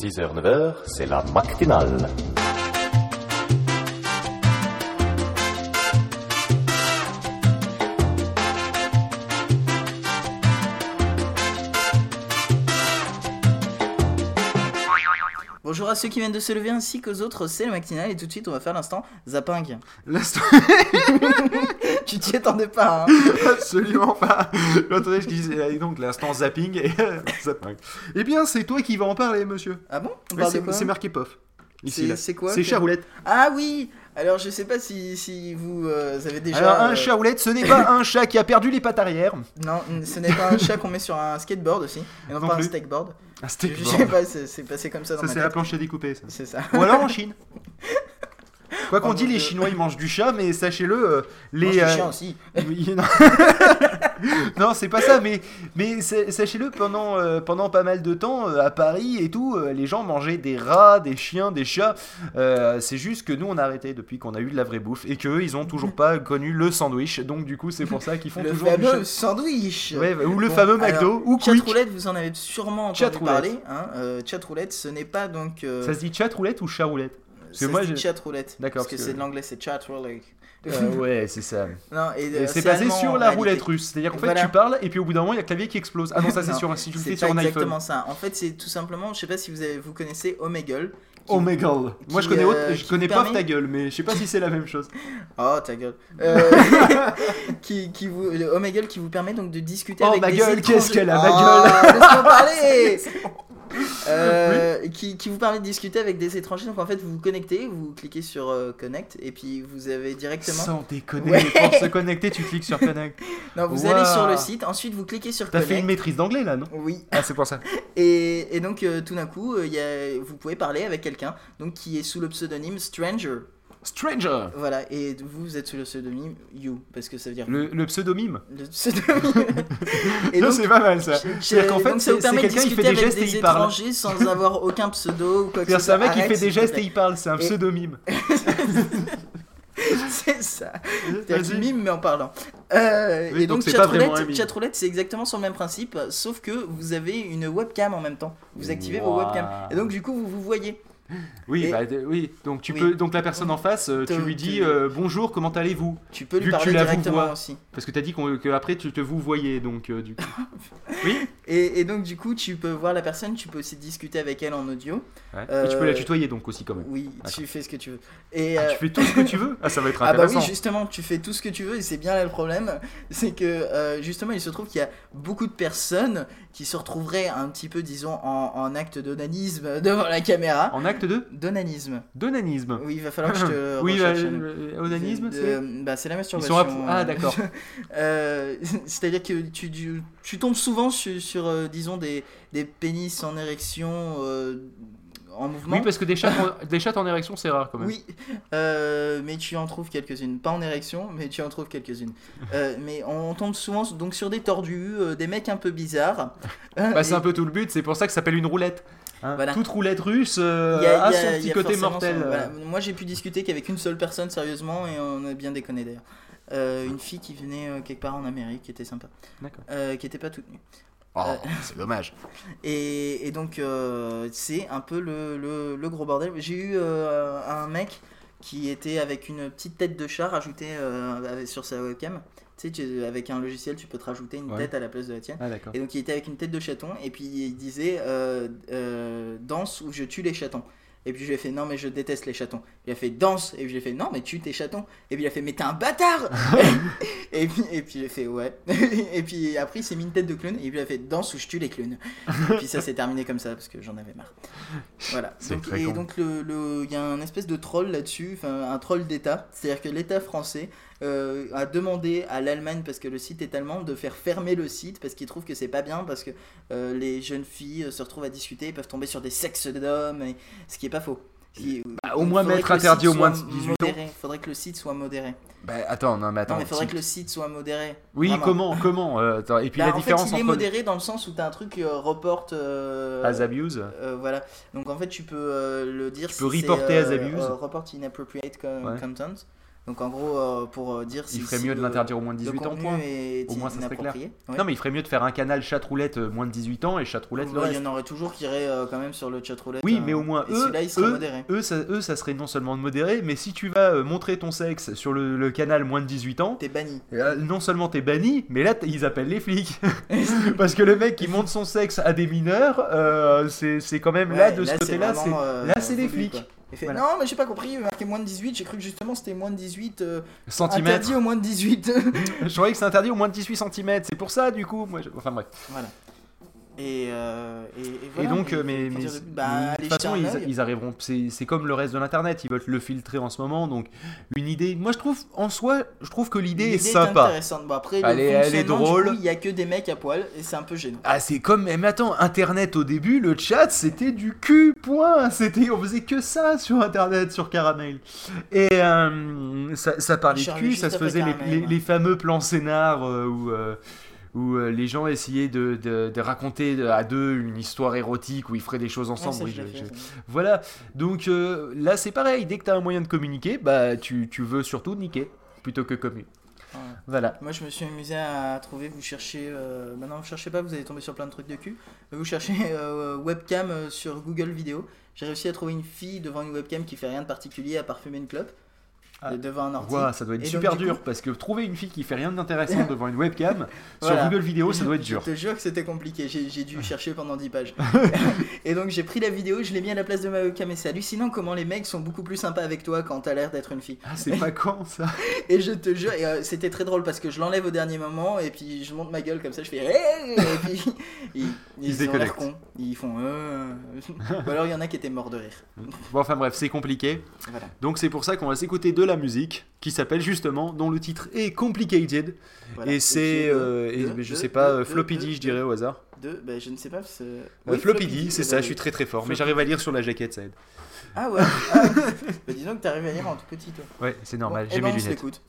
6h, 9h, c'est la matinale. Bonjour à ceux qui viennent de se lever ainsi qu'aux autres, c'est le matinal et tout de suite on va faire l'instant zapping. L'instant. tu t'y attendais pas hein Absolument pas. Ce qu'il disait. Et donc l'instant zapping et zapping. Eh bien, c'est toi qui vas en parler, monsieur. Ah bon? C'est marqué POF. Ici, C'est- quoi C'est que- charoulette. Ah oui Alors je sais pas si, si vous euh, avez déjà... Alors, un euh, charoulette, ce n'est pas un chat qui a perdu les pattes arrière. Non, ce n'est pas un chat qu'on met sur un skateboard aussi, et non, Non pas un plus. steakboard. Un Je sais pas, c'est c'est passé comme ça dans Ça, ma c'est la tête. planche à découper, ça. C'est ça. Ou alors en Chine. Quoi qu'on Oh dit, les Dieu. Chinois ils mangent du chat, mais sachez-le, euh, Les les. chiens aussi. Oui, non, Non, c'est pas ça, mais, mais sa- sachez-le, pendant, euh, pendant pas mal de temps, euh, à Paris et tout, euh, les gens mangeaient des rats, des chiens, des chats. C'est juste que nous, on a arrêté depuis qu'on a eu de la vraie bouffe et qu'eux, ils ont toujours pas connu le sandwich. Donc, du coup, c'est pour ça qu'ils font Le toujours du fameux sandwich Ouais, ou le Bon, fameux alors, McDo, ou Quick. Chatroulette, vous en avez sûrement entendu Chatroulette. parler. Hein, chatroulette, ce n'est pas donc... Ça se dit chatroulette ou charoulette ça moi, se dit j'ai- chatroulette. D'accord, Parce que parce que- c'est de l'anglais, c'est chatroulette. Euh, Ouais, c'est ça. Non, et, Et euh, c'est basé sur la roulette russe. C'est-à-dire qu'en fait, Voilà. tu parles et puis au bout d'un moment, il y a le clavier qui explose. Ah non, ça c'est sur, si tu le C'est fais sur un iPhone. exactement ça. En fait, c'est tout simplement, je sais pas si vous, avez, vous connaissez Omegle. Oh god. Moi je connais, euh, je connais pas permet- ta gueule, mais je sais pas si c'est la même chose. Oh ta gueule. Euh, qui, qui vous, le Omegle qui vous permet donc de discuter Oh, avec ma des gueule, qu'est-ce qu'elle a, ma Oh, Laisse-moi parler. Euh, qui, qui vous permet de discuter avec des étrangers. Donc en fait, vous vous connectez, vous cliquez sur euh, Connect et puis vous avez directement. Sans déconner, Ouais. pour se connecter, tu cliques sur Connect. Non, vous allez sur le site, ensuite vous cliquez sur T'as Connect. fait une maîtrise d'anglais là, non? Oui, Ah, c'est pour ça. et, et donc euh, tout d'un coup, euh, il y a, vous pouvez parler avec quelqu'un donc qui est sous le pseudonyme Stranger. Stranger Voilà, et vous, êtes sous le pseudonyme You, parce que ça veut dire Le, le pseudonyme le pseudonyme. et Non, c'est pas mal ça. C'est-à-dire qu'en fait, c'est quelqu'un qui fait des gestes et des il parle. étrangers sans avoir aucun pseudo ou quoi que ce C'est un soit. mec qui fait des gestes et il parle, c'est un Et- pseudonyme. C'est ça. C'est Vas-y. un mime mais en parlant. Euh, Oui, et donc donc, chatroulette, c'est exactement sur le même principe, sauf que vous avez une webcam en même temps. Vous activez vos webcams. Et donc du coup, vous vous voyez. Oui, Et- bah, oui. Donc tu Oui. peux, donc la personne en face, euh, tu lui dis te- euh, bonjour, comment allez-vous? Tu peux lui Vu que tu parler directement aussi. Parce que t'as dit qu'on- qu'après tu te vous voyez, donc euh, du coup. Oui. Et, et donc du coup, tu peux voir la personne, tu peux aussi discuter avec elle en audio. Ouais. Euh, Et tu peux la tutoyer donc aussi quand même. Oui, tu fais ce que tu veux. Et, Ah, euh, tu fais tout ce que tu veux? Ah, ça va être Ah bah intéressant. oui, justement, tu fais tout ce que tu veux et c'est bien là le problème, c'est que euh, justement il se trouve qu'il y a beaucoup de personnes qui se retrouveraient un petit peu, disons, en, en acte d'onanisme devant la caméra. En acte de D'onanisme. Donanisme. Oui, il va falloir que je te oui, recherche. euh, euh, onanisme, c'est. de- bah, c'est la Ils masturbation. sont Ah, d'accord. Euh, C'est-à-dire que tu, tu, tu tombes souvent sur, sur, euh, disons, des, des pénis en érection euh, en mouvement. Oui, parce que des chats, en, des chats en érection, c'est rare quand même. Oui, euh, mais tu en trouves quelques-unes. Pas en érection, mais tu en trouves quelques-unes. Euh, mais on tombe souvent donc sur des tordus, euh, des mecs un peu bizarres. Bah, c'est Et un peu tout le but, c'est pour ça que ça s'appelle une roulette. Hein. Voilà. Toute roulette russe euh, y a- a, il y a- son petit a côté mortel. son- voilà. Moi, j'ai pu discuter qu'avec une seule personne, sérieusement, et on a bien déconné d'ailleurs. Euh, une fille qui venait euh, quelque part en Amérique, qui était sympa, D'accord. euh, qui était pas toute nue. Oh, Euh, c'est dommage. Et, et donc, euh, c'est un peu le, le- le gros bordel. J'ai eu euh, un mec qui était avec une petite tête de chat rajoutée euh, sur sa webcam. Tu sais, tu- avec un logiciel, tu peux te rajouter une Ouais. tête à la place de la tienne. Ah. Et donc, il était avec une tête de chaton, et puis il disait euh, euh, Danse ou je tue les chatons. Et puis je lui ai fait non mais je déteste les chatons. Il a fait danse et puis j'ai fait non mais tue tes chatons. Et puis il a fait mais t'es un bâtard. et puis et puis j'ai fait ouais. et puis après il s'est mis une tête de clown et puis il a fait danse ou je tue les clowns. et puis ça s'est terminé comme ça parce que j'en avais marre. Voilà. Donc, très et con. donc le il y a un espèce de troll là-dessus, enfin un troll d'État. C'est-à-dire que l'État français euh, a demandé à l'Allemagne parce que le site est allemand de faire fermer le site parce qu'il trouve que c'est pas bien parce que euh, les jeunes filles euh, se retrouvent à discuter peuvent tomber sur des sexes d'hommes et ce qui est pas faux. Bah, au moins mettre interdit au moins de 18 ans. modéré. Faudrait que le site soit modéré. Bah, attends, non, mais attends. non mais faudrait si- que le site soit modéré. Oui, Vraiment. comment Comment euh, attends, Et puis Bah, la en différence fait, il est entre. modéré dans le sens où t'as un truc euh, report. euh, As abuse euh, voilà. Donc en fait, tu peux le dire. Tu peux si reporter as abuse. report inappropriate co- Ouais. Donc en gros, euh, pour euh, dire si. Il ferait si mieux de l'interdire au moins de le 18 ans, point. Au moins, ça serait clair. Ouais. Non, mais il ferait mieux de faire un canal chatroulette euh, moins de 18 ans et chatroulette Ouais, reste. il y en aurait toujours qui iraient euh, quand même sur le chat roulette. Oui, euh, mais au moins et eux, celui-là, il serait eux, eux, ça, eux, ça serait non seulement de modéré, mais si tu vas montrer ton sexe sur le, le canal moins de 18 ans, T'es banni. non seulement t'es banni, mais là ils appellent les flics. Parce que le mec qui montre son sexe à des mineurs, c'est quand même là de ce côté-là, c'est là, c'est les flics. quoi. Il fait, Voilà. Non, mais j'ai pas compris, marqué moins de 18. J'ai cru que justement c'était moins de 18. euh, centimètres. interdit au moins de 18. Je croyais que c'est interdit au moins de 18 cm. C'est pour ça, du coup. Moi, je- Enfin bref. voilà. Et, euh, et, et Et voilà, donc, euh, et- mais, de- mais bah, de toute façon, ils, arriveront. C'est comme le reste de l'internet. Ils veulent le filtrer en ce moment. Donc, une idée. Moi, je trouve, en soi, je trouve que l'idée est sympa. intéressante. Bon, après, Elle le est- elle est drôle. Il y a que des mecs à poil et c'est un peu gênant. Ah, c'est comme. Mais attends, Internet au début, le chat, c'était du cul, point. C'était, on faisait que ça sur Internet, sur Caramel. Et euh, ça, ça parlait de cul, ça se faisait les, fameux plans scénar euh, où. Où euh, les gens essayaient de, de- de raconter à deux une histoire érotique où ils feraient des choses ensemble. je je- fait. Voilà, donc euh, là c'est pareil, dès que tu as un moyen de communiquer, bah tu, tu veux surtout niquer plutôt que communiquer. Ouais. Voilà. Moi, je me suis amusé à trouver. Vous cherchez. Euh... Maintenant, vous cherchez pas, vous allez tomber sur plein de trucs de cul. Vous cherchez euh, webcam sur Google Vidéo. J'ai réussi à trouver une fille devant une webcam qui fait rien de particulier à part fumer une clope. Ah. euh, devant un ordi. Ouah, ça doit être Et super du dur coup- parce que trouver une fille qui fait rien d'intéressant devant une webcam sur. Google Vidéo, ça doit être Je dur. te jure que c'était compliqué, j'ai dû chercher pendant 10 pages. et donc j'ai pris la vidéo, je l'ai mis à la place de ma webcam et c'est hallucinant comment les mecs sont beaucoup plus sympas avec toi quand t'as l'air d'être une fille. Ah, c'est pas con ça. Et je te jure, euh, c'était très drôle parce que je l'enlève au dernier moment et puis je monte ma gueule comme ça, je fais Hey et puis ils, Ils ils ont l'air déconnectent. cons, ils font euh... Ou alors il y en a qui étaient morts de rire. Bon, enfin bref, c'est compliqué. Voilà. Donc c'est pour ça qu'on va s'écouter de la musique qui s'appelle justement, dont le titre est Complicated. Voilà. Et c'est, euh, mais je sais pas, de- euh, Floppy D, je dirais au hasard. De, bah, je ne sais pas. Oui, Floppy D, c'est eh ça, ben je suis très très fort. Mais j'arrive à lire sur la jaquette, ça aide. Ah ouais. Ah, bah, disons que t'arrives à lire en tout petit toi. Ouais, c'est normal, Bon, j'ai eh ben, mes se lunettes.